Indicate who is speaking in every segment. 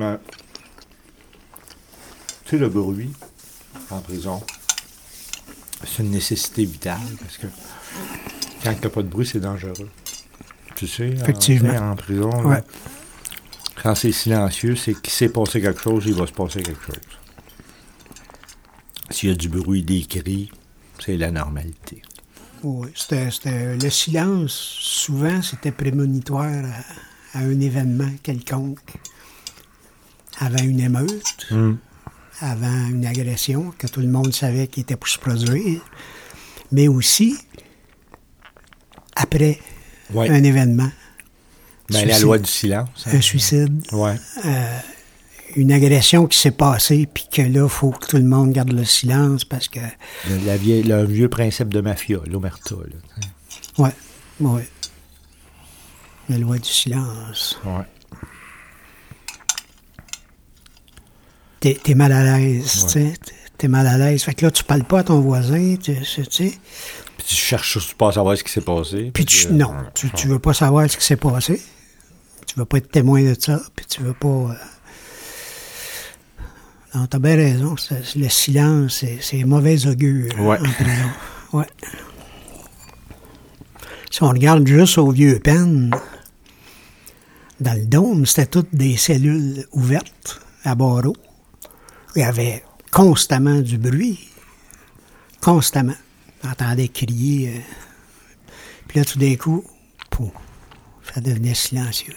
Speaker 1: Ouais. Tu sais, le bruit en prison, c'est une nécessité vitale parce que quand t'as pas de bruit, c'est dangereux. Tu sais, en-
Speaker 2: Effectivement.
Speaker 1: sais, en, prison, là,
Speaker 2: Ouais.
Speaker 1: quand c'est silencieux, c'est qu'il s'est passé quelque chose, il va se passer quelque chose. S'il y a du bruit, des cris, c'est la normalité.
Speaker 2: Oui, c'était, c'était- le silence, souvent, c'était prémonitoire à, à un événement quelconque. Avant une émeute, avant une agression que tout le monde savait qui était pour se produire, mais aussi après
Speaker 1: Ouais.
Speaker 2: un événement,
Speaker 1: Ben, la loi du silence. hein.
Speaker 2: un suicide,
Speaker 1: Ouais.
Speaker 2: une agression qui s'est passée, puis que là, il faut que tout le monde garde le silence parce que,
Speaker 1: Le, la vieille- le vieux principe de mafia, l'omerta.
Speaker 2: ouais, ouais. La loi du silence.
Speaker 1: Ouais.
Speaker 2: T'es, mal à l'aise, tu sais. T'es- mal à l'aise. Fait que là, tu parles pas à ton voisin, tu sais.
Speaker 1: Puis tu cherches pas à savoir ce qui s'est passé.
Speaker 2: Puis tu,
Speaker 1: que-
Speaker 2: non,
Speaker 1: Ouais.
Speaker 2: tu, tu veux pas savoir ce qui s'est passé. Tu veux pas être témoin de ça, puis tu veux pas... euh, Non, t'as bien raison. le silence, c'est, mauvais augure
Speaker 1: Ouais.
Speaker 2: en prison. Ouais. Si on regarde juste au vieux pen, dans le dôme, c'était toutes des cellules ouvertes à barreaux. Il y avait constamment du bruit. Constamment. On entendait crier. euh, puis là, tout d'un coup, pouf, ça devenait silencieux.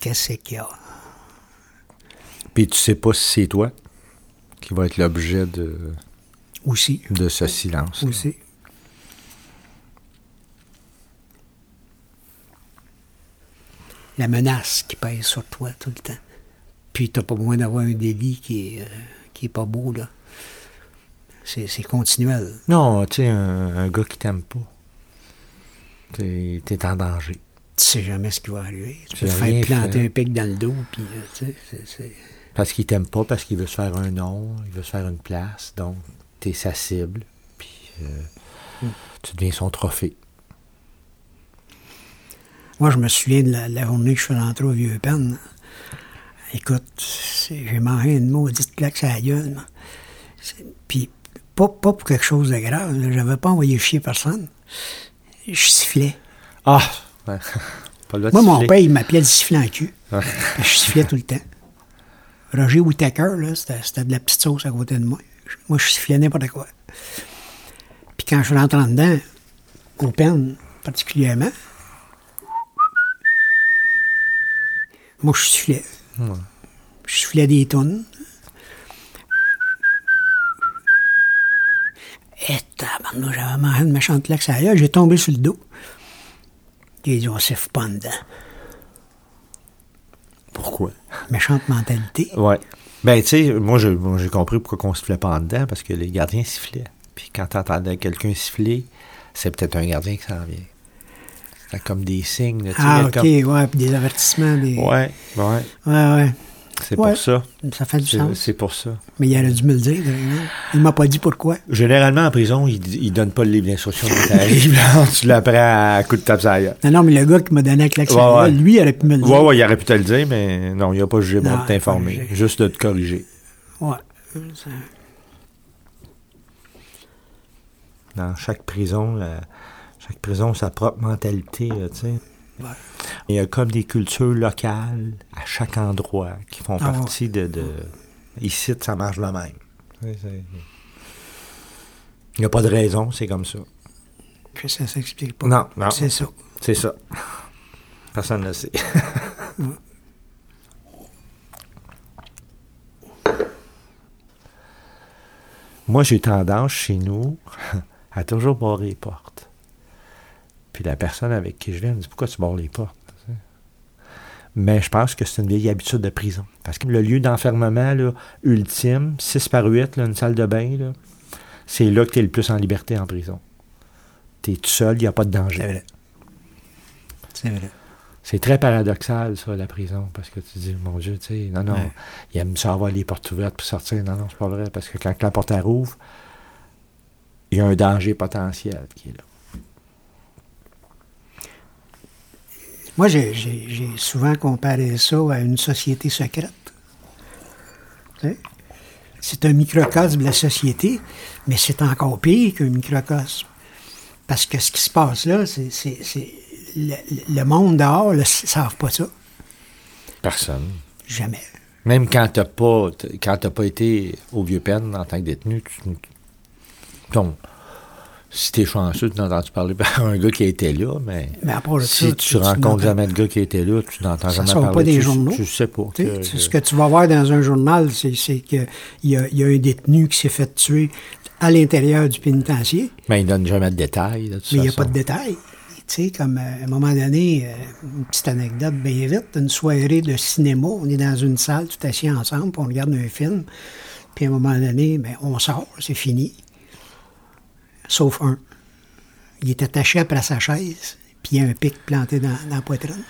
Speaker 2: Qu'est-ce qu'il y a?
Speaker 1: Puis tu sais pas si c'est toi qui va être l'objet de,
Speaker 2: Aussi.
Speaker 1: de ce silence.
Speaker 2: Aussi. La menace qui pèse sur toi tout le temps. Puis t'as pas besoin d'avoir un délit qui est, euh, qui est pas beau, là. C'est c'est continuel.
Speaker 1: Non, tu sais, un, un gars qui t'aime pas. T'es t'es en danger.
Speaker 2: Tu sais jamais ce qui va arriver. Tu peux
Speaker 1: J'ai
Speaker 2: te faire planter
Speaker 1: fait.
Speaker 2: un pic dans le dos, puis euh, tu sais, c'est-.
Speaker 1: Parce qu'il t'aime pas, parce qu'il veut se faire un nom, il veut se faire une place. Donc, t'es sa cible. Puis euh, tu deviens son trophée.
Speaker 2: Moi, je me souviens de la, la journée que je suis rentré au Vieux Pen. Écoute, j'ai mangé une maudite claque sur la gueule. Puis, pas, pas pour quelque chose de grave. là. J'avais pas envoyé chier personne. Je sifflais.
Speaker 1: Ah! Ouais. pas le
Speaker 2: Moi, mon père, il m'appelait le sifflant en cul.
Speaker 1: Ouais.
Speaker 2: Je sifflais tout le temps. Roger Whittaker, là, c'était de la petite sauce à côté de moi. Moi, je sifflais n'importe quoi. Puis quand je rentre en dedans, au pen particulièrement, moi, je sifflais. Je sifflais des tonnes. Et j'avais mangé une méchante claque gueule, j'ai tombé sur le dos. J'ai dit, on siffle pas dedans.
Speaker 1: Pourquoi?
Speaker 2: Méchante mentalité.
Speaker 1: Ouais. Ben, tu sais, moi, j'ai compris pourquoi on sifflait pas en dedans, parce que les gardiens sifflaient. Puis quand t'entendais quelqu'un siffler, c'est peut-être un gardien qui s'en vient. Comme des signes. là,
Speaker 2: Ah,
Speaker 1: il
Speaker 2: OK,
Speaker 1: comme-
Speaker 2: ouais, puis des avertissements. Des...
Speaker 1: Ouais, ouais.
Speaker 2: ouais, ouais.
Speaker 1: C'est
Speaker 2: Ouais.
Speaker 1: pour ça.
Speaker 2: Ça fait du sens.
Speaker 1: c'est pour ça.
Speaker 2: Mais il aurait dû me le dire. Il m'a pas dit pourquoi.
Speaker 1: Généralement, en prison, ils ils donnent pas le livre d'instruction quand tu l'apprends à coup de tape.
Speaker 2: Non, non, mais le gars qui m'a donné la claque
Speaker 1: Ouais, ouais.
Speaker 2: lui, il aurait pu me le dire.
Speaker 1: Ouais, ouais, il aurait pu te le dire, mais non, il a pas jugé bon de t'informer. Juste de te corriger.
Speaker 2: Ouais.
Speaker 1: Dans chaque prison, la- chaque prison a sa propre mentalité, tu sais.
Speaker 2: Ouais.
Speaker 1: Il y a comme des cultures locales à chaque endroit qui font
Speaker 2: Ah ouais.
Speaker 1: partie de, de- Ici, ça marche la même. Il n'y a pas de raison, c'est comme ça.
Speaker 2: Que ça s'explique pas.
Speaker 1: Non, non.
Speaker 2: C'est ça.
Speaker 1: C'est ça. Personne ne le sait. Moi, j'ai tendance chez nous à toujours barrer les portes. Puis la personne avec qui je viens me dit Pourquoi tu barres les portes. Mais je pense que c'est une vieille habitude de prison. Parce que le lieu d'enfermement ultime, 6 par 8, là, une salle de bain, c'est là que tu es le plus en liberté en prison. Tu es tout seul, il n'y a pas de danger.
Speaker 2: C'est vrai. C'est vrai.
Speaker 1: C'est très paradoxal, ça, la prison, parce que tu dis, mon Dieu, tu sais, non, non,
Speaker 2: Ouais.
Speaker 1: il aime ça avoir les portes ouvertes pour sortir. Non, non, c'est pas vrai, parce que quand la porte rouvre, il y a un danger potentiel qui est là.
Speaker 2: Moi, j'ai- souvent comparé ça à une société secrète. Tu? C'est un microcosme de la société, mais c'est encore pire qu'un microcosme. Parce que ce qui se passe là, c'est le, le monde dehors ne savent pas ça.
Speaker 1: Personne.
Speaker 2: Jamais.
Speaker 1: Même quand t'as pas t- quand t'as pas été au vieux peine en tant que détenu, tu ton si t'es chanceux, tu n'as entendu parler par un gars qui été là, mais,
Speaker 2: Mais à part de
Speaker 1: si
Speaker 2: ça,
Speaker 1: tu,
Speaker 2: tu-
Speaker 1: rencontres
Speaker 2: n'entends-
Speaker 1: jamais de gars qui été là, tu n'entends jamais parler.
Speaker 2: pas des
Speaker 1: tu,
Speaker 2: journaux.
Speaker 1: Tu sais pas. Que-
Speaker 2: c'est ce que tu vas voir dans un journal, c'est qu'il y a, y a un détenu qui s'est fait tuer à l'intérieur du pénitencier,
Speaker 1: Mais il donne jamais de détails. toute
Speaker 2: mais il n'y a pas de détails. Tu sais, comme euh, à un moment donné, euh, une petite anecdote bien vite, une soirée de cinéma, on est dans une salle, tout assis ensemble, puis on regarde un film, puis à un moment donné, ben, on sort, c'est fini. Sauf un. Il est attaché après sa chaise, puis il y a un pic planté dans, dans la poitrine.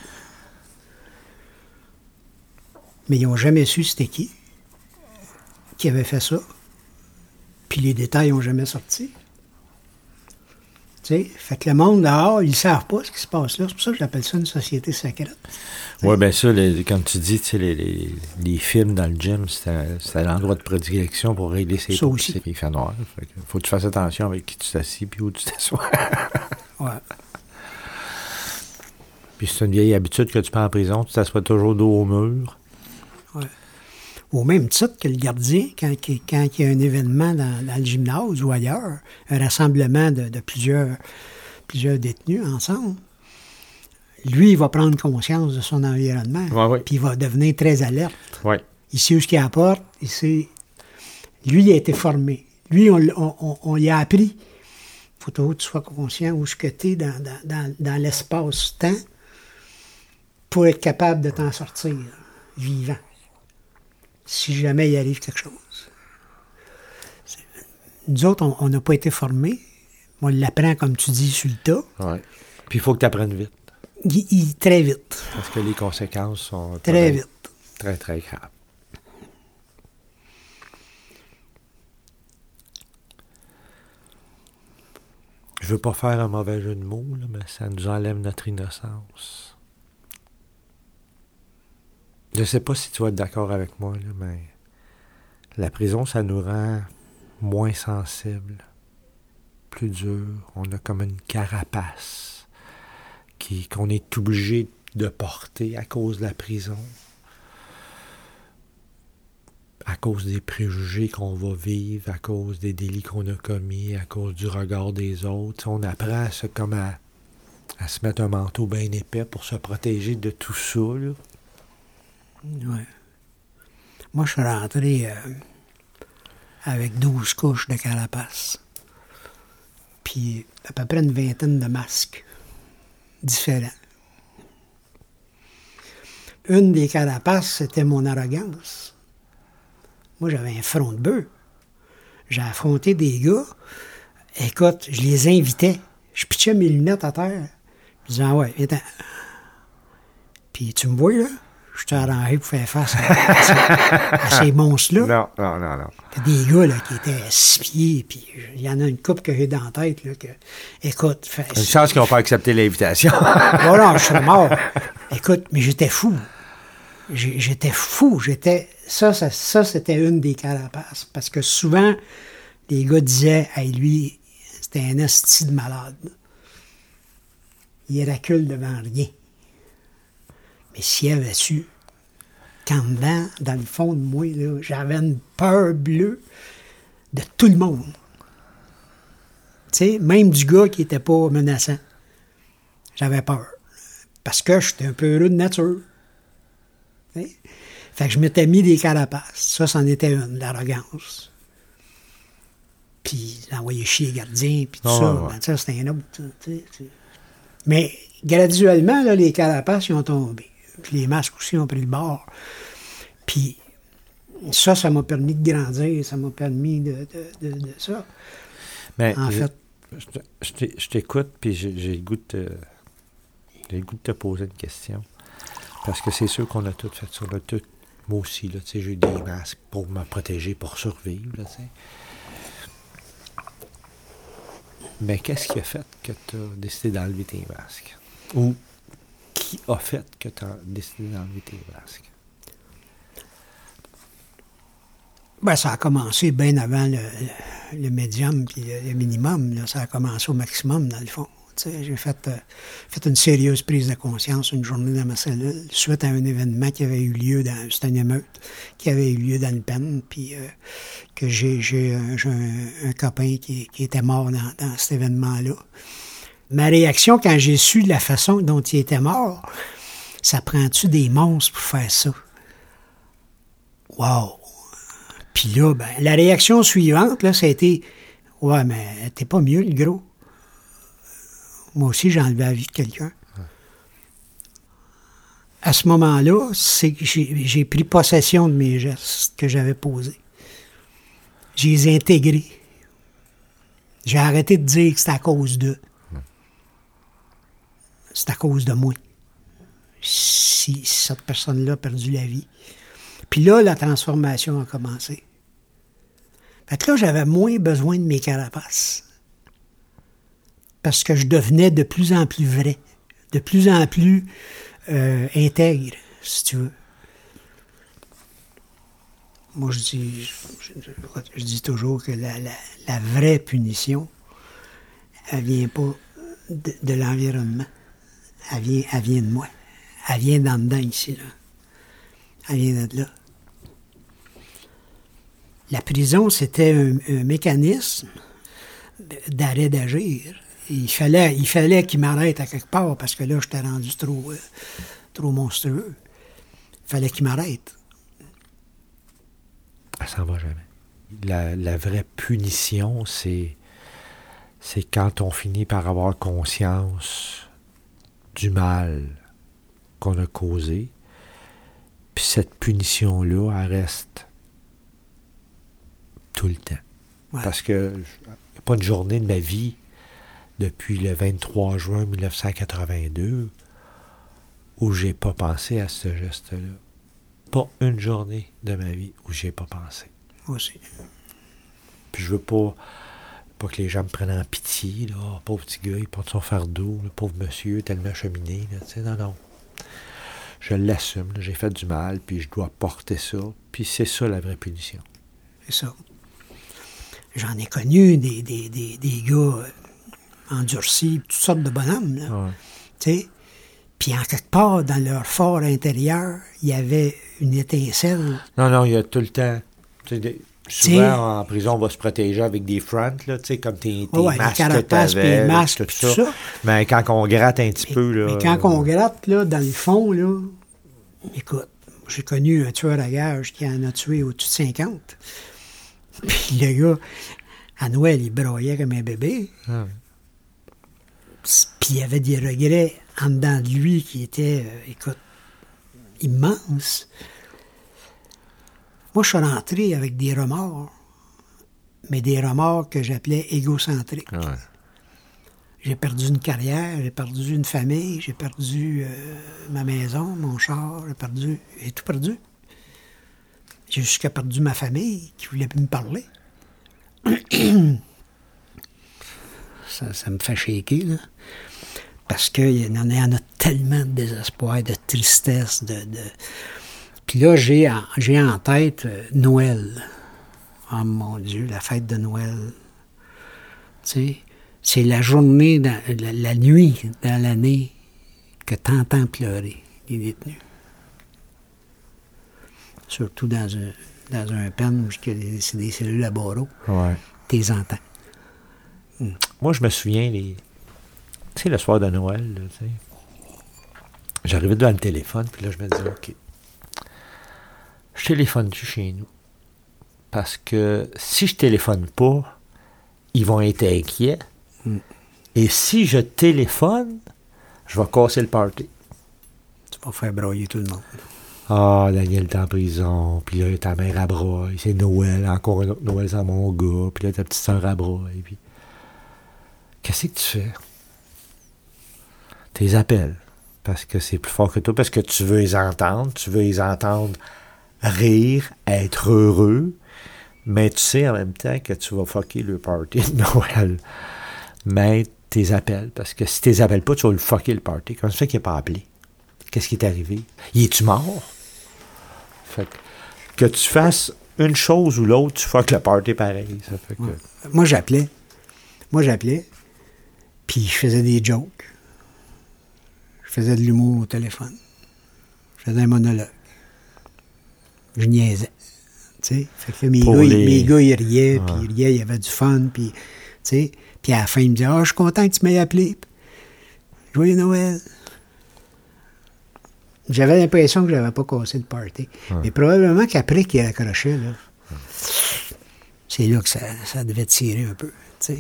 Speaker 2: Mais ils n'ont jamais su c'était qui qui avait fait ça. Puis les détails n'ont jamais sorti. Tu sais, fait que le monde dehors, ils ne savent pas ce qui se passe là. C'est pour ça que j'appelle ça une société secrète.
Speaker 1: Oui, bien ça, les- comme tu dis, les, les, les films dans le gym, c'était l'endroit de prédilection pour régler ses
Speaker 2: Ça aussi.
Speaker 1: c'est- Il fait noir. Fait que faut que tu fasses attention avec qui tu t'assis puis où tu t'assois.
Speaker 2: Ouais.
Speaker 1: puis c'est une vieille habitude que tu prends en prison, tu t'assois toujours dos au mur.
Speaker 2: Au même titre que le gardien, quand, il y a un événement dans, dans le gymnase ou ailleurs, un rassemblement de, de plusieurs, plusieurs détenus ensemble, lui, il va prendre conscience de son environnement.
Speaker 1: Ouais, ouais.
Speaker 2: Puis il va devenir très alerte. Il sait où ce qu'il apporte. Il sait... Lui, il a été formé. Lui, on, on, on- on lui a appris. Il faut toujours que tu sois conscient où ce que tu es dans, dans, dans, dans l'espace-temps pour être capable de t'en sortir vivant. Si jamais il arrive quelque chose. Nous autres, on- n'a pas été formés. On l'apprend, comme tu dis, sur le tas.
Speaker 1: Ouais. Puis il faut que tu apprennes vite.
Speaker 2: Il, il- très vite.
Speaker 1: Parce que les conséquences sont
Speaker 2: Très vite.
Speaker 1: Très, très graves. Je veux pas faire un mauvais jeu de mots, là, mais ça nous enlève notre innocence. Je sais pas si tu vas être d'accord avec moi, mais la prison, ça nous rend moins sensibles, plus dur. On a comme une carapace qu'on est obligé de porter à cause de la prison, à cause des préjugés qu'on va vivre, à cause des délits qu'on a commis, à cause du regard des autres. On apprend à se, comme à, à se mettre un manteau bien épais pour se protéger de tout ça.
Speaker 2: Ouais. Moi, je suis rentré euh, avec 12 couches de carapace. Puis à peu près une vingtaine de masques différents. Une des carapaces, c'était mon arrogance. Moi, j'avais un front de bœuf. J'ai affronté des gars. Écoute, je les invitais. Je pitchais mes lunettes à terre. Je disais, ah ouais, viens Puis tu me vois, là? Je t'ai arrangé pour faire face à, à ces, à monstres-là.
Speaker 1: Non, non, non, non.
Speaker 2: T'as des gars là, qui étaient à six pieds, puis il y en a une couple que j'ai dans la tête. Là, que, écoute, fait,
Speaker 1: Une chance qu'ils n'ont pas accepté l'invitation.
Speaker 2: voilà, je serais mort. Écoute, mais j'étais fou. J'étais fou. J'étais. Ça, ça, ça, c'était une des carapaces. Parce que souvent, les gars disaient, hey, lui, c'était un esti de malade. Il recule devant rien. Mais s'il avait su qu'en dedans, dans le fond de moi, j'avais une peur bleue de tout le monde. Tu sais, même du gars qui était pas menaçant. J'avais peur. Parce que j'étais un peu heureux de nature. Fait que je m'étais mis des carapaces. Ça, c'en était une, l'arrogance. Puis d'envoyer chier les gardiens, puis tout
Speaker 1: Ah,
Speaker 2: ça.
Speaker 1: ouais, ouais.
Speaker 2: Ben, ça, c'était un autre. Mais graduellement, là, les carapaces, ils ont tombé. Puis les masques aussi ont pris le bord. Puis ça, ça m'a permis de grandir, ça m'a permis de, de- de- de ça.
Speaker 1: Mais
Speaker 2: En
Speaker 1: je-
Speaker 2: fait,
Speaker 1: je t'écoute, puis j'ai le goût de te, j'ai le goût de te poser une question. Parce que c'est sûr qu'on a tout fait ça. là, tout- moi aussi, là, tu sais, j'ai eu des masques pour me protéger, pour survivre. Là. Mais qu'est-ce qui a fait que tu as décidé d'enlever tes masques? Ou qui a fait que tu as décidé d'enlever tes masques?
Speaker 2: Ben, ça a commencé bien avant le, médium puis le, minimum. Ça a commencé au maximum, dans le fond. J'ai fait, euh, fait une sérieuse prise de conscience une journée dans ma cellule, suite à un événement qui avait eu lieu dans. Une émeute qui avait eu lieu dans le pen, puis euh, que un, j'ai un- un copain qui, qui était mort dans, dans cet événement-là. Ma réaction quand j'ai su la façon dont il était mort, ça prend-tu des monstres pour faire ça? Wow! Puis là, ben, la réaction suivante, là, ça a été Ouais, mais t'es pas mieux, le gros. Moi aussi, j'ai enlevé la vie de quelqu'un. À ce moment-là, c'est que j'ai pris possession de mes gestes que j'avais posés. J'ai les intégrés. J'ai arrêté de dire que c'était à cause d'eux. C'est à cause de moi. Si cette personne-là a perdu la vie. Puis là, la transformation a commencé. Fait que là, j'avais moins besoin de mes carapaces. Parce que je devenais de plus en plus vrai, de plus en plus euh, intègre, si tu veux. Moi, je dis, je, dis toujours que la, vraie punition, elle vient pas de l'environnement. Elle vient, elle vient de moi. Elle vient d'en dedans ici, là. Elle vient de là. La prison, c'était un, mécanisme d'arrêt d'agir. Il fallait, fallait qu'il m'arrête à quelque part parce que là, j'étais rendu trop, euh, trop monstrueux. Il fallait qu'il m'arrête.
Speaker 1: Ça s'en va jamais. La, la vraie punition, c'est quand on finit par avoir conscience du mal qu'on a causé. Puis cette punition-là, elle reste tout le temps.
Speaker 2: Ouais.
Speaker 1: Parce que il n'y a pas une journée de ma vie depuis le 23 juin 1982 où j'ai pas pensé à ce geste-là. Pas une journée de ma vie où j'ai pas pensé.
Speaker 2: Moi aussi.
Speaker 1: Puis je veux pas, pas que les gens me prennent en pitié, là. Ah, pauvre petit gars, il porte son fardeau, le pauvre monsieur, tellement cheminé, là, tu sais, non, non. Je l'assume, j'ai fait du mal, puis je dois porter ça. Puis c'est ça la vraie punition.
Speaker 2: C'est ça. J'en ai connu des, des, des, des gars euh, endurcis, toutes sortes de bonhommes, là.
Speaker 1: Ouais.
Speaker 2: Tu sais? Puis en quelque part, dans leur fort intérieur, il y avait une étincelle.
Speaker 1: Non, non, il y a tout le temps. tu sais, des-
Speaker 2: T'sais-
Speaker 1: souvent, en prison, on va se protéger avec des fronts, là, tu sais, comme tes, tes
Speaker 2: Ouais, les
Speaker 1: masques que
Speaker 2: les masques,
Speaker 1: tout ça.
Speaker 2: tout ça.
Speaker 1: Mais quand on gratte un petit peu, là...
Speaker 2: Mais quand on gratte, là, dans le fond, là, écoute, j'ai connu un tueur à gage qui en a tué au-dessus de 50. Puis le gars, à Noël, il broyait comme un bébé.
Speaker 1: Ah.
Speaker 2: Puis il y avait des regrets en dedans de lui qui étaient, euh, écoute, immenses. Moi, je suis rentré avec des remords, mais des remords que j'appelais égocentriques.
Speaker 1: Ouais.
Speaker 2: J'ai perdu une carrière, j'ai perdu une famille, j'ai perdu euh, ma maison, mon char, j'ai perdu, j'ai tout perdu. J'ai jusqu'à perdu ma famille qui voulait plus me parler. ça, ça me fait shaker, là. Parce qu'il y en a, il y en a tellement de désespoir, de tristesse, de... de... Puis là, j'ai en, j'ai en tête euh, Noël. Oh mon Dieu, la fête de Noël. Tu sais, c'est la journée, dans- la, la nuit dans l'année que t'entends pleurer les détenus. Surtout dans un, dans un pen où c'est des cellules à barreaux.
Speaker 1: Ouais.
Speaker 2: T'es entends.
Speaker 1: Moi, je me souviens, les... tu sais, le soir de Noël, tu sais, j'arrivais devant le téléphone, puis là, je me disais, OK, je téléphone-tu chez nous? Parce que si je téléphone pas, ils vont être inquiets.
Speaker 2: Mm.
Speaker 1: Et si je téléphone, je vais casser le party.
Speaker 2: Tu vas faire broyer tout le monde.
Speaker 1: Ah, Daniel est en prison, puis là, ta mère à broye, c'est Noël, encore un autre Noël sans mon gars, puis là, ta petite soeur à broye, puis... Qu'est-ce que tu fais? Tu les appelles, parce que c'est plus fort que toi, parce que tu veux les entendre, tu veux les entendre rire, être heureux, mais tu sais en même temps que tu vas fucker le party de Noël. Mais tu les appelles, parce que si tu les pas, tu vas le fucker le party. Comment ça fait qu'il n'est pas appelé? Qu'est-ce qui est arrivé? Il est-tu mort? Fait que, tu fasses une chose ou l'autre, tu fuck le party pareil. Ça fait que...
Speaker 2: Moi, j'appelais. Moi, j'appelais. Puis je faisais des jokes. Je faisais de l'humour au téléphone. Je faisais un monologue. Je niaisais. Tu sais? Fait que là, mes, gars, ils-
Speaker 1: les-
Speaker 2: mes gars, ils riaient, puis ils riaient, il y avait du fun, puis, tu sais. Puis à la fin, ils me disaient, ah, je suis content que tu m'aies appelé. Joyeux Noël. J'avais l'impression que je n'avais pas cassé le party. Mais probablement qu'après qu'il accrochait, là, c'est là que ça, ça devait tirer un peu, tu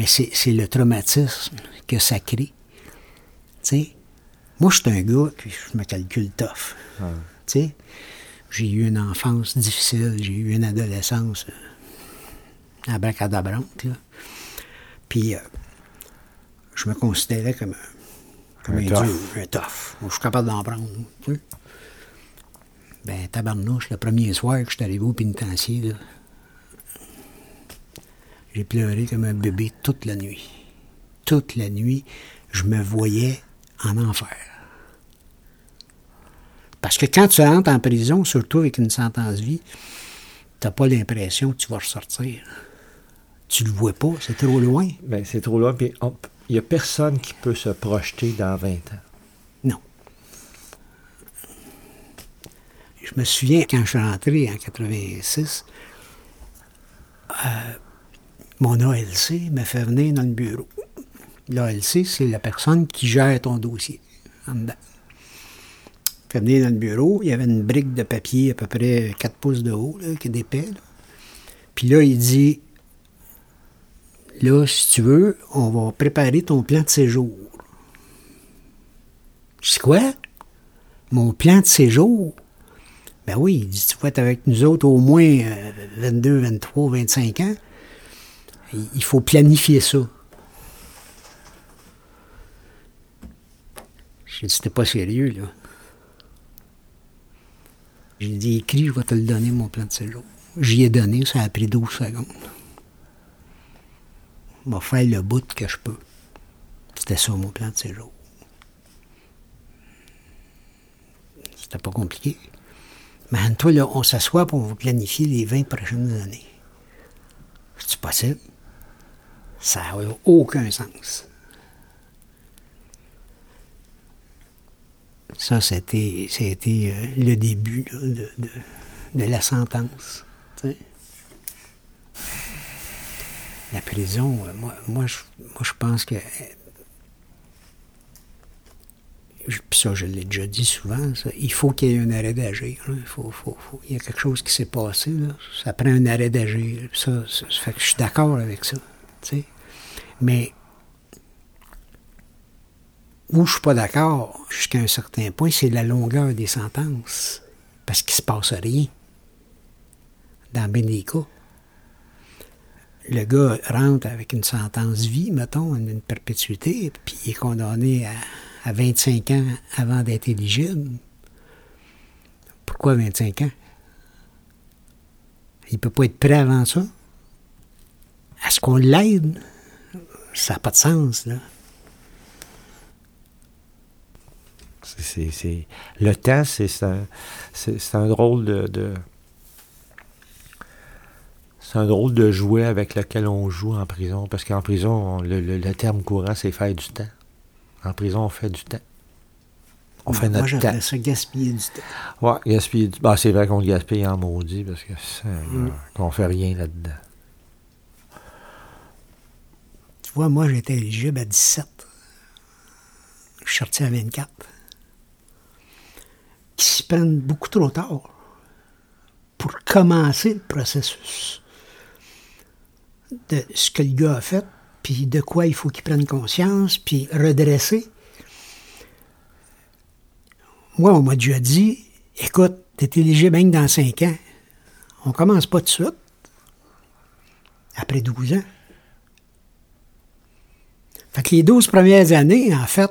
Speaker 2: Mais c'est le traumatisme que ça crée. Moi, je suis un gars, puis je me calcule tough. J'ai eu une enfance difficile, j'ai eu une adolescence euh, abracadabrante, là. Puis, euh, je me considérais comme un, comme
Speaker 1: Un
Speaker 2: un,
Speaker 1: tough.
Speaker 2: dieu, un tough. Moi, je suis capable d'en prendre, tu sais. Ben, tabarnouche, le premier soir que je suis arrivé au pénitencier, là, j'ai pleuré comme un bébé toute la nuit. Toute la nuit, je me voyais en enfer. Parce que quand tu rentres en prison, surtout avec une sentence vie, t'as pas l'impression que tu vas ressortir. Tu le vois pas, c'est trop loin.
Speaker 1: Ben, c'est trop loin. Puis il n'y a personne qui peut se projeter dans 20 ans.
Speaker 2: Non. Je me souviens, quand je suis rentré en 86, euh, mon ALC m'a fait venir dans le bureau. L'ALC, c'est la personne qui gère ton dossier en dedans. Fait venir dans le bureau, il y avait une brique de papier à peu près 4 pouces de haut, qui est d'épais. là. Puis là, il dit, là, si tu veux, on va préparer ton plan de séjour. Je dis quoi? Mon plan de séjour? Ben oui, il dit, tu vas être avec nous autres au moins euh, 22, 23, 25 ans. Il faut planifier ça. J'ai dit, c'était pas sérieux, là. J'ai dit, écris, je vais te le donner, mon plan de séjour. J'y ai donné, ça a pris 12 secondes. Je vais faire le bout que je peux. C'était ça, mon plan de séjour. C'était pas compliqué. Mais toi, là, on s'assoit pour vous planifier les 20 prochaines années. C'est possible? Ça n'a aucun sens. Ça, c'était, c'était euh, le début de, la sentence. La prison, euh, moi, moi, je, moi, je pense que. euh, puis ça, je l'ai déjà dit souvent, ça, il faut qu'il y ait un arrêt d'agir. Il, faut, il y a quelque chose qui s'est passé. Ça prend un arrêt d'agir. Ça, ça fait que je suis d'accord avec ça. Mais où je suis pas d'accord jusqu'à un certain point, c'est la longueur des sentences. Parce qu'il se passe rien. Dans bien des cas. Le gars rentre avec une sentence vie, mettons, une, perpétuité, puis il est condamné à, à 25 ans avant d'être éligible. Pourquoi 25 ans? Il peut pas être prêt avant ça? Est-ce qu'on l'aide? Ça n'a pas de sens, là.
Speaker 1: Le temps, c'est un, un drôle de. de- c'est un drôle de jouet avec lequel on joue en prison. Parce qu'en prison, on- le, le- le terme courant, c'est faire du temps. En prison, on fait du temps. On fait
Speaker 2: Moi,
Speaker 1: notre temps.
Speaker 2: j'appelle ça gaspiller du temps.
Speaker 1: Ouais, gaspiller du bah, C'est vrai qu'on le gaspille en maudit parce que ça,
Speaker 2: Mm.
Speaker 1: qu'on fait rien là-dedans.
Speaker 2: Tu vois, moi, j'étais éligible à 17. Je suis sorti à 24. Qui s'y prennent beaucoup trop tard pour commencer le processus de ce que le gars a fait, puis de quoi il faut qu'il prenne conscience, puis redresser. Moi, on m'a déjà dit, écoute, t'es éligible même dans 5 ans. On commence pas tout de suite. Après 12 ans. Fait que les 12 premières années, en fait,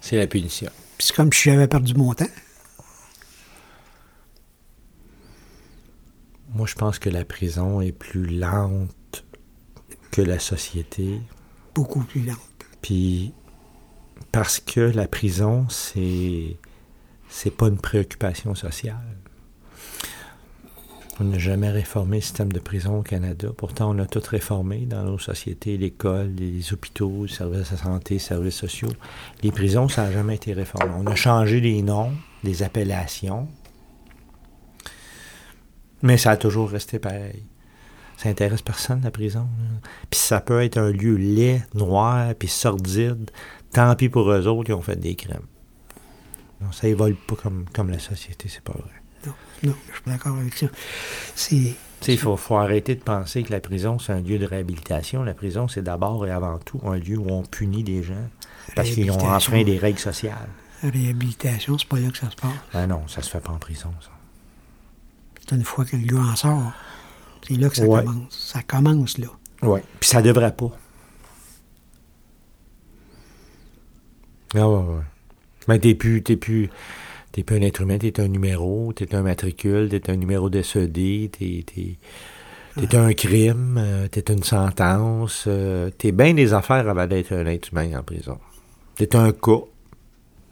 Speaker 1: C'est la punition.
Speaker 2: puis c'est comme si j'avais perdu mon temps.
Speaker 1: Moi, je pense que la prison est plus lente que la société.
Speaker 2: Beaucoup plus lente.
Speaker 1: Puis, parce que la prison, c'est. C'est pas une préoccupation sociale. On n'a jamais réformé le système de prison au Canada. Pourtant, on a tout réformé dans nos sociétés, l'école, les hôpitaux, les services de santé, les services sociaux. Les prisons, ça n'a jamais été réformé. On a changé les noms, les appellations, mais ça a toujours resté pareil. Ça intéresse personne, la prison. Puis ça peut être un lieu laid, noir, puis sordide. Tant pis pour eux autres qui ont fait des crimes. Non, ça évolue pas comme, comme la société, c'est pas vrai.
Speaker 2: Non, non, je suis d'accord avec ça. C'est.
Speaker 1: Il faut, faut arrêter de penser que la prison, c'est un lieu de réhabilitation. La prison, c'est d'abord et avant tout un lieu où on punit des gens parce qu'ils ont enfreint des règles sociales.
Speaker 2: La réhabilitation, c'est pas là que ça se passe.
Speaker 1: Ben non, ça se fait pas en prison, ça.
Speaker 2: C'est une fois que le gars en sort. C'est là que ça
Speaker 1: Ouais.
Speaker 2: commence. Ça commence là.
Speaker 1: Oui. Puis ça devrait pas. Ah ouais, ouais. Mais t'es plus, t'es plus, t'es plus un être humain, t'es un numéro, t'es un matricule, t'es un numéro décédé, t'es, t'es, t'es un crime, euh, t'es une sentence, euh, t'es bien des affaires avant d'être un être humain en prison. T'es un cas.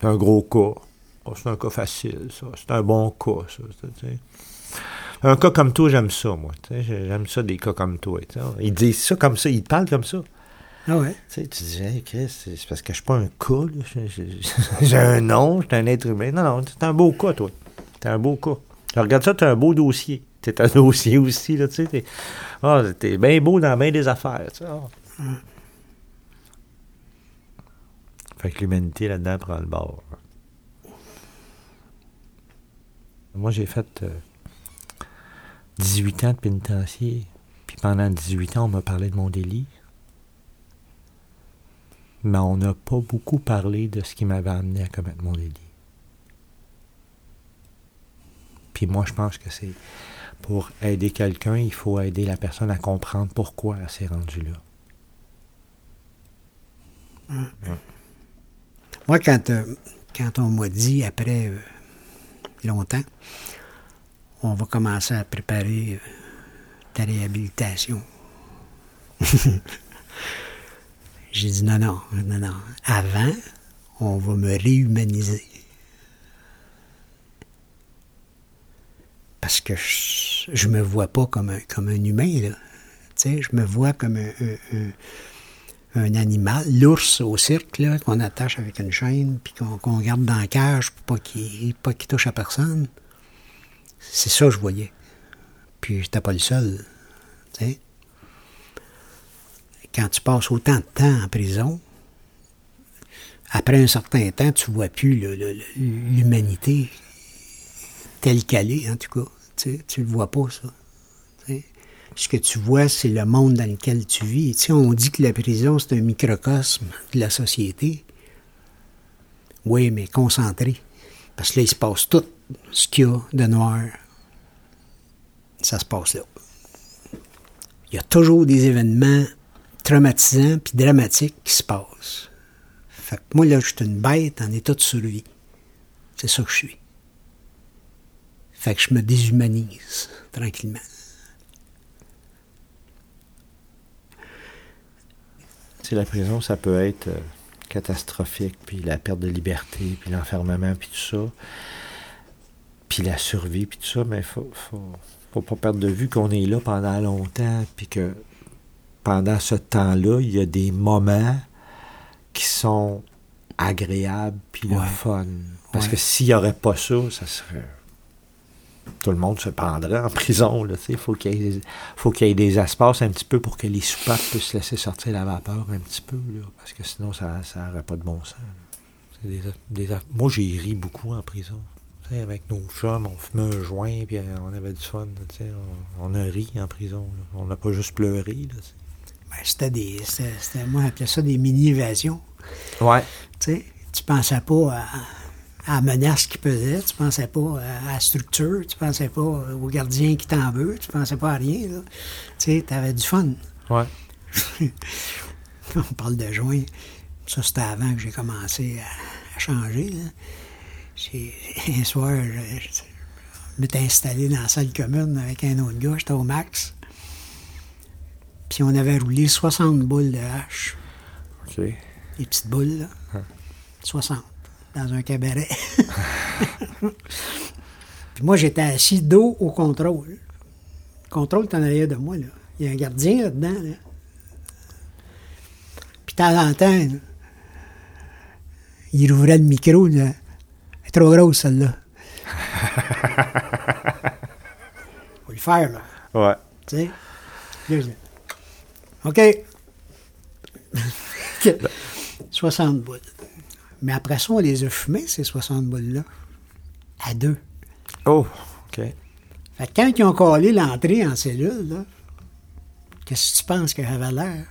Speaker 1: T'es un gros cas. Oh, c'est un cas facile, ça. C'est un bon cas, ça. Un cas comme toi, j'aime ça, moi. J'aime ça, des cas comme toi. tu sais. Ils disent ça comme ça, ils te parlent comme ça.
Speaker 2: Ah ouais?
Speaker 1: Tu sais, tu dis, hey, Chris, c'est parce que je suis pas un cas. J'ai- un nom, je suis un être humain. Non, non, t'es un beau cas, toi. T'es un beau cas. Tu regardes ça, t'as un beau dossier. T'es un dossier aussi, là, tu sais. T'es ah, t'es bien beau dans bien des affaires, tu sais. ah. Fait que l'humanité, là-dedans, prend le bord. Moi, j'ai fait euh, 18 ans de pénitencier. Puis pendant 18 ans, on m'a parlé de mon délit. Mais on n'a pas beaucoup parlé de ce qui m'avait amené à commettre mon délit. Puis moi, je pense que c'est pour aider quelqu'un, il faut aider la personne à comprendre pourquoi elle s'est rendue là.
Speaker 2: Moi, quand, euh, quand on m'a dit, après euh, longtemps, on va commencer à préparer euh, ta réhabilitation. J'ai dit non, non, non, non. Avant, on va me réhumaniser. Parce que je, je me vois pas comme un, comme un humain, là. Je me vois comme un, un- animal, l'ours au cirque, là, qu'on attache avec une chaîne, puis qu'on garde dans la cage pour pas qu'il touche à personne. C'est ça que je voyais. Puis j'étais pas le seul. Quand tu passes autant de temps en prison, après un certain temps, tu vois plus l'humanité telle qu'elle est, en tout cas. Tu tu le vois pas, ça. Ce que tu vois, c'est le monde dans lequel tu vis. On dit que la prison, c'est un microcosme de la société. Oui, mais concentré. Parce que là, il se passe tout ce qu'il y a de noir. Ça se passe là. Il y a toujours des événements traumatisants puis dramatiques qui se passent. Fait que moi, là, je suis une bête en état de survie. C'est ça que je suis. Fait que je me déshumanise tranquillement.
Speaker 1: La prison, ça peut être euh, catastrophique, puis la perte de liberté, puis l'enfermement, puis tout ça, puis la survie, puis tout ça, mais faut, faut, faut pas perdre de vue qu'on est là pendant longtemps, puis que pendant ce temps-là, il y a des moments qui sont agréables, puis le
Speaker 2: Ouais.
Speaker 1: fun. Parce
Speaker 2: Ouais.
Speaker 1: que s'il n'y aurait pas ça, ça serait... Tout le monde se pendrait en prison. Là, sais. faut qu'il y, ait- faut qu'il y ait des espaces un petit peu pour que les soupapes puissent laisser sortir la vapeur un petit peu. Là, parce que sinon, ça n'aurait pas de bon sens. des- Moi, j'ai ri beaucoup en prison. Avec nos chums, on fumait un joint, puis euh, on avait du fun. On, on a ri en prison. là. On n'a pas juste pleuré. Là,
Speaker 2: Ben, c'était des. C'était, c'était- moi, j'appelais ça des mini-évasions.
Speaker 1: ouais.
Speaker 2: Tu sais, tu pensais pas à, à la menace qui pesait, tu pensais pas à, la structure, tu pensais pas au gardien qui t'en veut, tu pensais pas à rien. là. Tu sais, t'avais du fun.
Speaker 1: Ouais.
Speaker 2: On parle de joint. Ça, c'était avant que j'ai commencé à, à changer. là. Un soir, je- Je m'étais installé dans la salle commune avec un autre gars, j'étais au max. Puis on avait roulé 60 boules de hache.
Speaker 1: OK.
Speaker 2: Les petites boules, là. 60, dans un cabaret. Puis moi, j'étais assis dos au contrôle. Le contrôle est en arrière de moi, là. Il y a un gardien là-dedans, là. Puis de temps en temps, là, il rouvrait le micro, là. Elle est trop grosse, celle-là. Faut le faire, là.
Speaker 1: Ouais.
Speaker 2: Tu sais? OK? 60 boules. Mais après ça, on les a fumées, ces 60 boules-là. À deux.
Speaker 1: Oh, OK.
Speaker 2: Fait que quand ils ont collé l'entrée en cellule, qu'est-ce que tu penses que j'avais l'air?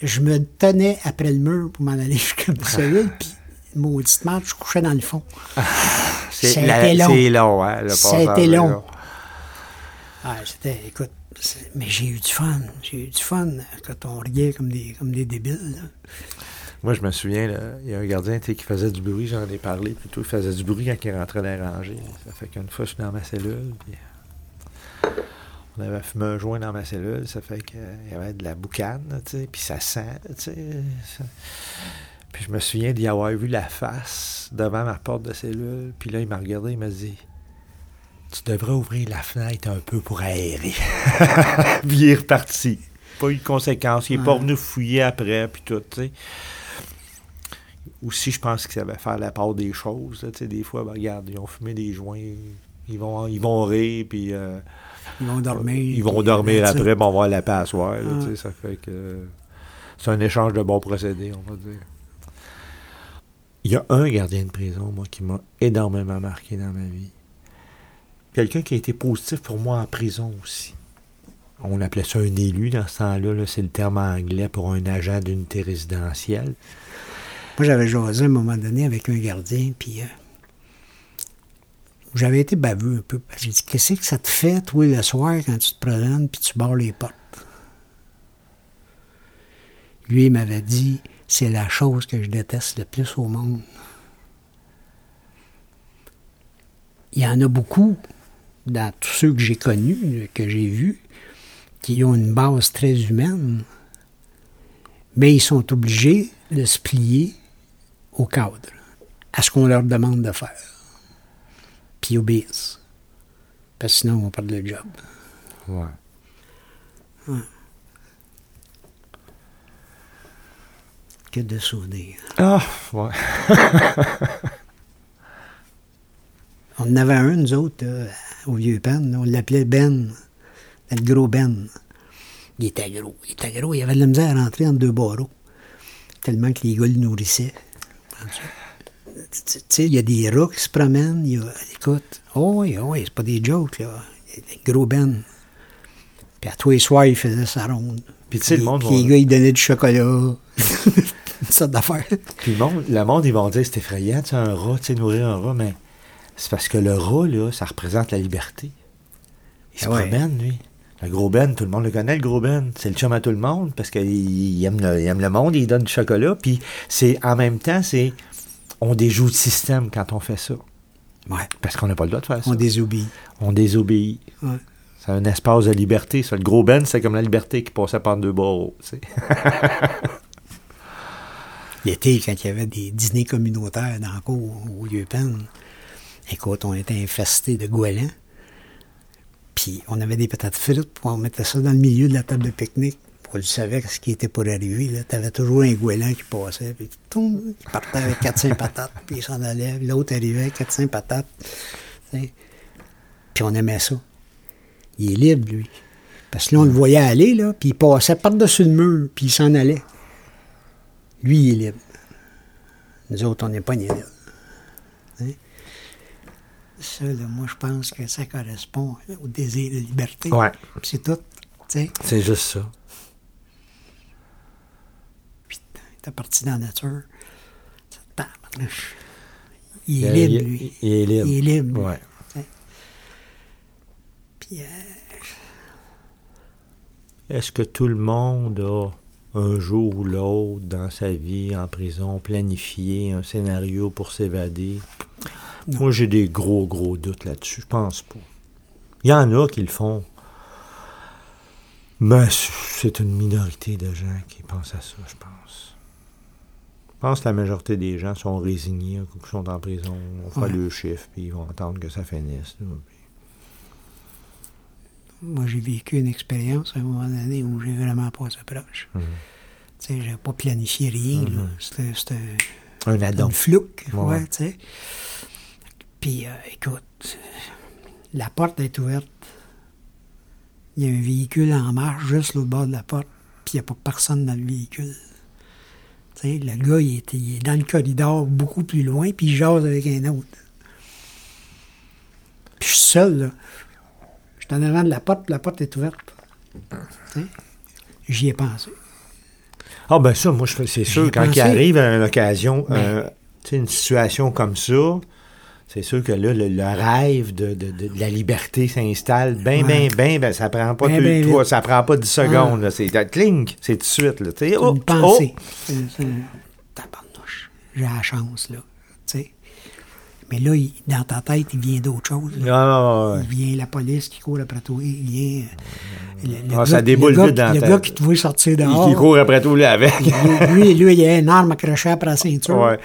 Speaker 2: Je me tenais après le mur pour m'en aller jusqu'à ma cellule, puis maudite marche, je couchais dans le fond. Été long.
Speaker 1: C'est long, hein, le
Speaker 2: été
Speaker 1: est
Speaker 2: long. Ah, c'était, écoute, mais j'ai eu du fun. J'ai eu du fun quand on riait comme des, comme des débiles.
Speaker 1: Moi, je me souviens, il y a un gardien qui faisait du bruit, j'en ai parlé plutôt. Il faisait du bruit quand il rentrait dans les rangées. Ça fait qu'une fois, je suis dans ma cellule, puis on avait fumé un joint dans ma cellule. Ça fait qu'il y avait de la boucane, tu sais, puis ça sent, tu sais. Puis je me souviens d'y avoir vu la face devant ma porte de cellule. Puis là, il m'a regardé, il m'a dit Tu devrais ouvrir la fenêtre un peu pour aérer. puis il est reparti. Pas eu de conséquences. Il n'est pas revenu fouiller après, puis tout, tu sais aussi, je pense qu'ils savaient faire la part des choses. là, des fois, ben, regarde, ils ont fumé des joints, ils vont, ils vont rire, puis euh,
Speaker 2: Ils vont dormir.
Speaker 1: ils vont dormir après, on va la paix à soir. là,
Speaker 2: Ouais.
Speaker 1: Ça fait que c'est un échange de bons procédés, on va dire. Il y a un gardien de prison, moi, qui m'a énormément marqué dans ma vie. Quelqu'un qui a été positif pour moi en prison aussi. On appelait ça un élu dans ce temps-là. là, c'est le terme anglais pour un agent d'unité résidentielle.
Speaker 2: Moi, j'avais jasé à un moment donné avec un gardien, puis euh, j'avais été baveux un peu. J'ai dit, qu'est-ce que ça te fait, toi, le soir, quand tu te promènes, puis tu barres les portes? Lui, il m'avait dit, c'est la chose que je déteste le plus au monde. Il y en a beaucoup, dans tous ceux que j'ai connus, que j'ai vus, qui ont une base très humaine, mais ils sont obligés de se plier au cadre, à ce qu'on leur demande de faire. Puis ils obéissent. Parce que sinon, on perd le job.
Speaker 1: Ouais.
Speaker 2: Que de souvenirs.
Speaker 1: Ah, ouais.
Speaker 2: On en avait un, nous autres, là, au vieux pen, là, on l'appelait Ben. Le gros Ben. Il était gros. Il était gros. Il avait de la misère à rentrer entre deux barreaux. Tellement que les gars le nourrissaient. Tu sais, il y a des rats qui se promènent. Il y a, écoute, oh oui, oh oui, c'est pas des jokes, là. Le gros Ben. Puis à tous les soirs, il faisait sa ronde.
Speaker 1: Puis tu sais, le monde
Speaker 2: Puis les gars, ils donnaient du chocolat. Une sorte d'affaire.
Speaker 1: Puis le monde, le monde, ils vont dire c'est effrayant, tu sais, un rat, tu sais, nourrir un rat, mais c'est parce que le rat, là, ça représente la liberté. Il se
Speaker 2: Ah ouais.
Speaker 1: promène, lui. Le gros Ben, tout le monde le connaît, le gros Ben. C'est le chum à tout le monde parce qu'il il aime, le, il aime le monde, il donne du chocolat. Puis c'est en même temps, c'est on déjoue le système quand on fait ça.
Speaker 2: Ouais.
Speaker 1: Parce qu'on n'a pas le droit de faire ça.
Speaker 2: On désobéit.
Speaker 1: On désobéit.
Speaker 2: Ouais.
Speaker 1: C'est un espace de liberté. Ça. Le gros Ben, c'est comme la liberté qui passait par deux sais.
Speaker 2: L'été, quand il y avait des dîners communautaires dans le cours au lieu pen, écoute, on était infestés de goélands. Puis on avait des patates frites, puis on mettait ça dans le milieu de la table de pique-nique. On le savait ce qui était pour arriver. Tu avais toujours un goéland qui passait, puis toum, il partait avec 400 patates, puis il s'en allait. L'autre arrivait avec 400 patates. Puis on aimait ça. Il est libre, lui. Parce que là, on le voyait aller, là, puis il passait par-dessus le mur, puis il s'en allait. Lui, il est libre. Nous autres, on n'est pas ni là. Ça, là, moi, je pense que ça correspond au désir de liberté.
Speaker 1: Ouais.
Speaker 2: C'est tout.
Speaker 1: C'est juste ça.
Speaker 2: puis t'es parti dans la nature. Ça te parle. Il est libre, lui.
Speaker 1: il est libre.
Speaker 2: Il est libre.
Speaker 1: Ouais.
Speaker 2: Puis, euh,
Speaker 1: Est-ce que tout le monde a un jour ou l'autre dans sa vie en prison planifié un scénario pour s'évader? Moi, j'ai des gros, gros doutes là-dessus. Je pense pas. Il y en a qui le font. Mais c'est une minorité de gens qui pensent à ça, je pense. Je pense que la majorité des gens sont résignés, qui sont en prison, on fait
Speaker 2: Ouais.
Speaker 1: le chiffre, puis ils vont attendre que ça finisse. là, puis-
Speaker 2: Moi, j'ai vécu une expérience à un moment donné où j'ai vraiment passé proche.
Speaker 1: Mhm.
Speaker 2: Tu sais, j'avais pas planifié rien, là. C'était, c'était
Speaker 1: Un addon.
Speaker 2: une flouque,
Speaker 1: Ouais.
Speaker 2: ouais, tu sais. Puis, euh, écoute, la porte est ouverte. Il y a un véhicule en marche juste l'autre bord de la porte, puis il n'y a pas personne dans le véhicule. Tu sais, le gars, il est, il est dans le corridor beaucoup plus loin, puis il jase avec un autre. Puis je suis seul, là. Je suis en avant de la porte, puis la porte est ouverte. Tu sais, J'y ai pensé.
Speaker 1: Ah ben ça, moi, je fais- c'est sûr, quand il arrive à une occasion,
Speaker 2: Ben.
Speaker 1: euh, tu sais, une situation comme ça, c'est sûr que là, le, le rêve de, de- de- de la liberté s'installe bien, bien,
Speaker 2: Ouais.
Speaker 1: bien, ben, ça prend pas
Speaker 2: Ben,
Speaker 1: deux-
Speaker 2: ben
Speaker 1: trois- ça prend pas 10 secondes, là, c'est clink, c'est tout de suite, là, tu sais,
Speaker 2: C'est
Speaker 1: oh,
Speaker 2: une pensée.
Speaker 1: oh.
Speaker 2: Tabarnouche. J'ai la chance, là. Tu sais. Mais là, il- dans ta tête, il vient d'autre chose.
Speaker 1: Ah, ouais.
Speaker 2: Il vient la police qui court après toi. Il vient. euh, le- le
Speaker 1: Ah,
Speaker 2: gars-
Speaker 1: ça déboule
Speaker 2: le gars,
Speaker 1: vite dans
Speaker 2: Le gars qui te sortir
Speaker 1: Il,
Speaker 2: dehors.
Speaker 1: il court après tout, là, avec.
Speaker 2: lui, lui, il a une arme accrochée après la ceinture.
Speaker 1: Ouais.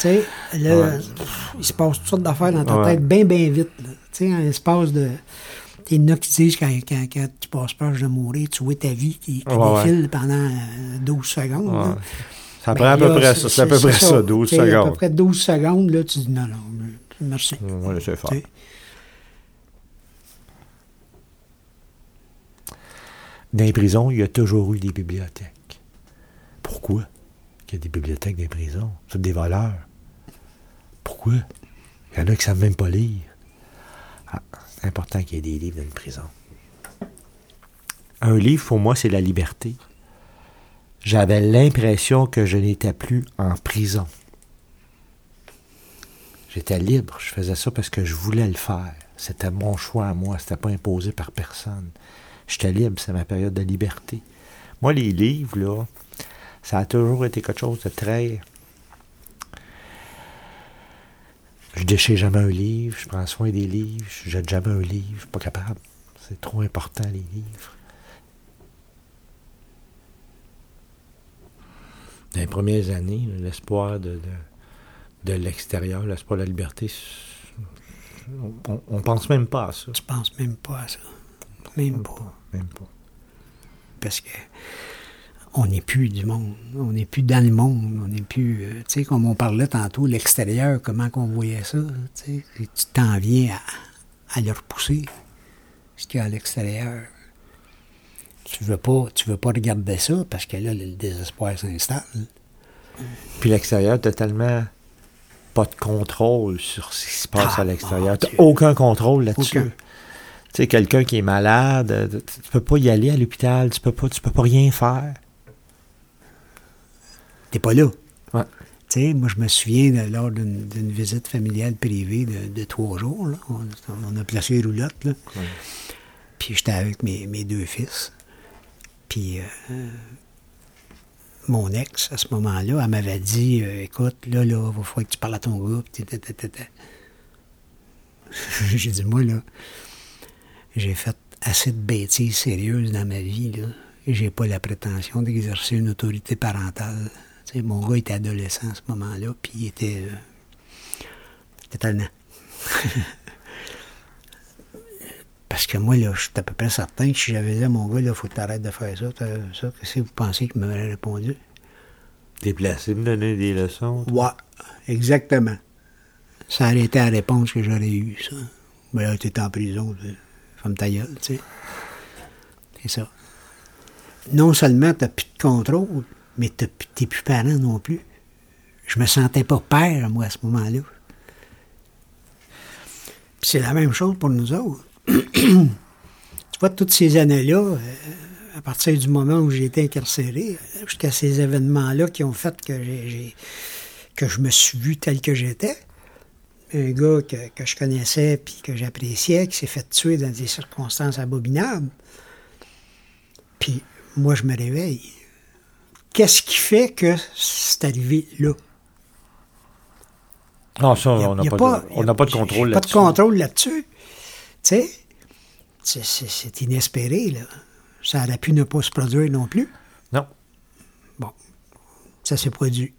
Speaker 2: Tu sais, là, pff, il se passe toutes sortes d'affaires dans ta tête bien, bien vite. Tu sais, en l'espace de. Il y en a qui disent quand, quand, quand tu passes proche de mourir, tu vois ta vie qui, défile pendant euh, 12 secondes. là.
Speaker 1: Ouais. Ça
Speaker 2: Ben
Speaker 1: prend à peu
Speaker 2: là,
Speaker 1: près ça, c'est à peu près ça, 12
Speaker 2: Tu sais, À peu
Speaker 1: secondes.
Speaker 2: près 12 secondes, là, tu dis non, non, merci.
Speaker 1: On va laisser faire.
Speaker 2: Tu sais.
Speaker 1: Dans les prisons, il y a toujours eu des bibliothèques. Pourquoi il y a des bibliothèques dans les prisons? C'est des voleurs. Pourquoi? Il y en a qui ne savent même pas lire. Ah, c'est important qu'il y ait des livres dans une prison. Un livre, pour moi, c'est la liberté. J'avais l'impression que je n'étais plus en prison. J'étais libre. Je faisais ça parce que je voulais le faire. C'était mon choix à moi. C'était pas imposé par personne. J'étais libre. C'est ma période de liberté. Moi, les livres, là, ça a toujours été quelque chose de très. Je déchire jamais un livre. Je prends soin des livres. Je jette jamais un livre. Je suis pas capable. C'est trop important, les livres. Dans les premières années, l'espoir de, de l'extérieur, l'espoir de la liberté, c'est- on, on pense même pas à ça.
Speaker 2: Tu penses même pas à ça. Même pas.
Speaker 1: Même pas.
Speaker 2: Parce que on n'est plus du monde. On n'est plus dans le monde. On n'est plus. euh, tu sais, comme on parlait tantôt, l'extérieur, comment qu'on voyait ça. Tu sais, et tu t'en viens à, à le repousser. Ce qu'il y a à l'extérieur. Tu veux pas, tu veux pas regarder ça parce que là, le désespoir s'installe.
Speaker 1: Puis l'extérieur, t'as tellement pas de contrôle sur ce qui se passe
Speaker 2: Ah,
Speaker 1: à l'extérieur.
Speaker 2: mon
Speaker 1: T'as
Speaker 2: Dieu.
Speaker 1: aucun contrôle là-dessus. Tu sais, quelqu'un qui est malade, euh, tu tu peux pas y aller à l'hôpital, tu peux pas, tu peux pas rien faire.
Speaker 2: T'es pas là.
Speaker 1: Ouais.
Speaker 2: Tu sais, moi, je me souviens, de- lors d'une visite familiale privée de, de trois jours, là, on, on a placé les roulottes, là. Puis j'étais avec mes, mes deux fils. Puis euh, mon ex, à ce moment-là, elle m'avait dit euh, Écoute, là, là, il falloir que tu parles à ton ta. J'ai dit Moi, là, j'ai fait assez de bêtises sérieuses dans ma vie, j'ai pas la prétention d'exercer une autorité parentale. Mon gars était adolescent à ce moment-là, puis il était. euh, était tannant. Parce que moi, là, je suis à peu près certain que si j'avais dit à mon gars, là, faut que tu arrêtes de faire ça, ça, qu'est-ce que vous pensez qu'il m'aurait répondu?
Speaker 1: Déplacer, me donner des leçons.
Speaker 2: Ouais, exactement. Ça aurait été la réponse que j'aurais eue, ça. Mais là, t'es en prison. Femme ta gueule, tu sais. C'est ça. Non seulement t'as plus de contrôle, mais t'es plus parent non plus. Je me sentais pas père, moi, à ce moment-là. C'est la même chose pour nous autres. Tu vois, toutes ces années-là, euh, à partir du moment où j'ai été incarcéré, jusqu'à ces événements-là qui ont fait que j'ai, que je me suis vu tel que j'étais, un gars que, que je connaissais puis que j'appréciais, qui s'est fait tuer dans des circonstances abominables. Puis moi, je me réveille. Qu'est-ce qui fait que c'est arrivé là?
Speaker 1: Non, ça, on n'a pas,
Speaker 2: pas-
Speaker 1: de- contrôle
Speaker 2: j'ai Pas de
Speaker 1: là-dessus.
Speaker 2: contrôle là-dessus. Tu sais, c'est- inespéré, là. Ça aurait pu ne pas se produire non plus.
Speaker 1: Non.
Speaker 2: Bon, ça s'est produit.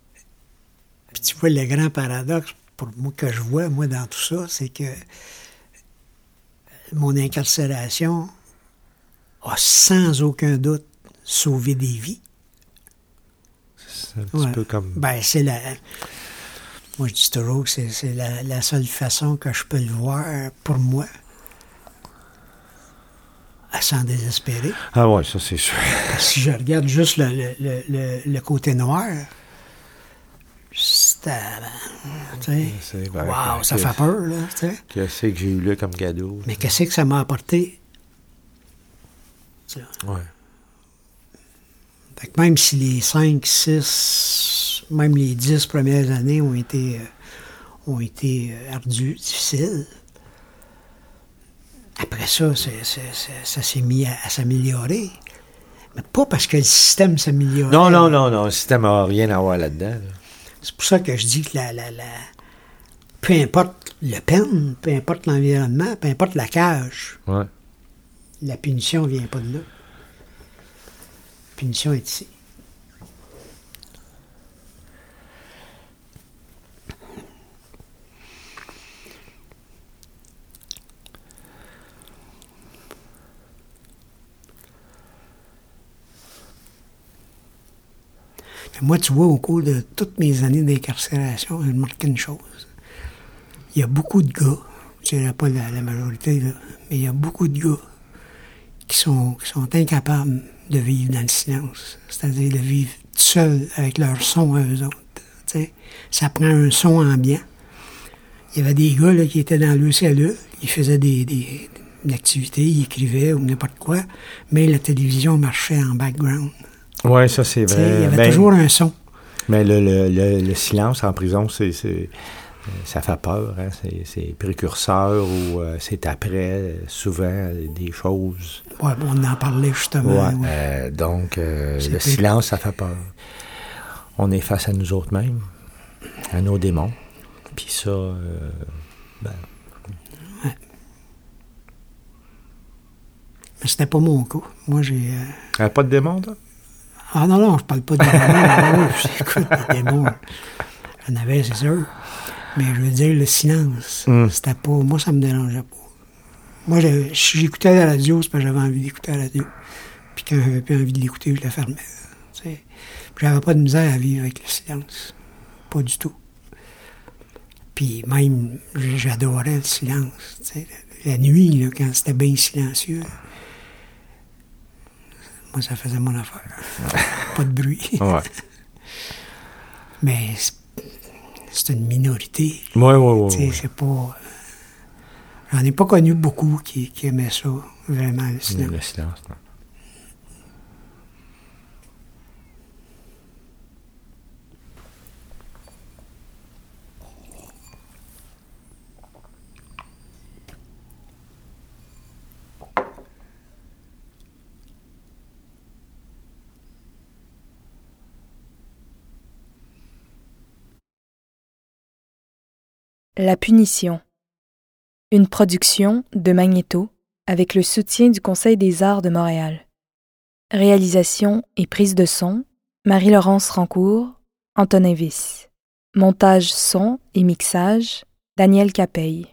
Speaker 2: Puis tu vois, le grand paradoxe, pour moi, que je vois, moi, dans tout ça, c'est que mon incarcération a sans aucun doute sauvé des vies.
Speaker 1: C'est un petit
Speaker 2: Ouais.
Speaker 1: peu comme.
Speaker 2: Ben, c'est la. Moi, je dis toujours que c'est c'est la, la seule façon que je peux le voir pour moi. À s'en désespérer.
Speaker 1: Ah ouais, ça c'est sûr.
Speaker 2: Si je regarde juste le, le- le- côté noir, C'est
Speaker 1: vrai
Speaker 2: wow, ça fait peur, là.
Speaker 1: Qu'est-ce que j'ai eu là comme cadeau?
Speaker 2: Mais qu'est-ce que ça m'a apporté?
Speaker 1: Ouais.
Speaker 2: Fait que même si les 5, 6, même les 10 premières années ont été, euh, ont été euh, ardues, difficiles, après ça, ça s'est mis à, à s'améliorer. Mais pas parce que le système s'améliorait.
Speaker 1: Non, non, non, non. Le système n'a rien à voir là-dedans. là.
Speaker 2: C'est pour ça que je dis que la, la, la- peu importe le peine, peu importe l'environnement, peu importe la cage,
Speaker 1: Ouais.
Speaker 2: la punition vient pas de là. La punition est ici. Moi, tu vois, au cours de toutes mes années d'incarcération, j'ai remarqué une chose. Il y a beaucoup de gars, je dirais pas la, majorité, là, mais il y a beaucoup de gars qui sont, qui sont incapables de vivre dans le silence. C'est-à-dire de vivre seuls avec leur son à eux autres. Ça prend un son ambiant. Il y avait des gars là, qui étaient dans le cellule, ils faisaient des, des, des activités, ils écrivaient ou n'importe quoi, mais la télévision marchait en background.
Speaker 1: Ouais, ça c'est vrai.
Speaker 2: il y avait
Speaker 1: Ben,
Speaker 2: toujours un son.
Speaker 1: Mais le, le, le, le silence en prison, c'est, euh, ça fait peur. Hein? C'est, précurseur ou euh, c'est après, souvent, des choses.
Speaker 2: Ouais, bon, on en parlait justement.
Speaker 1: Ouais,
Speaker 2: ouais.
Speaker 1: euh, donc, euh, le silence, ça fait peur. On est face à nous autres mêmes, à nos démons. Puis ça, ben,
Speaker 2: Mais c'était pas mon cas. Moi, j'ai. euh,
Speaker 1: pas de démons, toi?
Speaker 2: Ah non, non, je parle pas des démons. Ah oui, Écoute, des démons. J'en avais, c'est sûr. Mais je veux dire, le silence,
Speaker 1: Mm.
Speaker 2: c'était pas. Moi, ça me dérangeait pas. Moi, j'écoutais la radio, c'est parce que j'avais envie d'écouter la radio. Puis quand j'avais plus envie de l'écouter, je la fermais. J'avais pas de misère à vivre avec le silence. Pas du tout. Puis même, j'adorais le silence. La nuit, là, quand c'était bien silencieux, moi, ça faisait mon affaire. pas de bruit.
Speaker 1: Ouais.
Speaker 2: Mais c'est- une minorité.
Speaker 1: Ouais, ouais, ouais.
Speaker 2: Tu sais,
Speaker 1: ouais.
Speaker 2: c'est pas. euh, J'en ai pas connu beaucoup qui, qui aimaient ça, vraiment, le silence.
Speaker 1: Le silence, non.
Speaker 3: La punition. Une production de Magnéto avec le soutien du Conseil des arts de Montréal. Réalisation et prise de son Marie-Laurence Rancourt, Antonin Viss. Montage son et mixage Daniel Capeille.